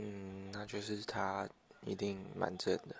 嗯那就是他一定蛮正的。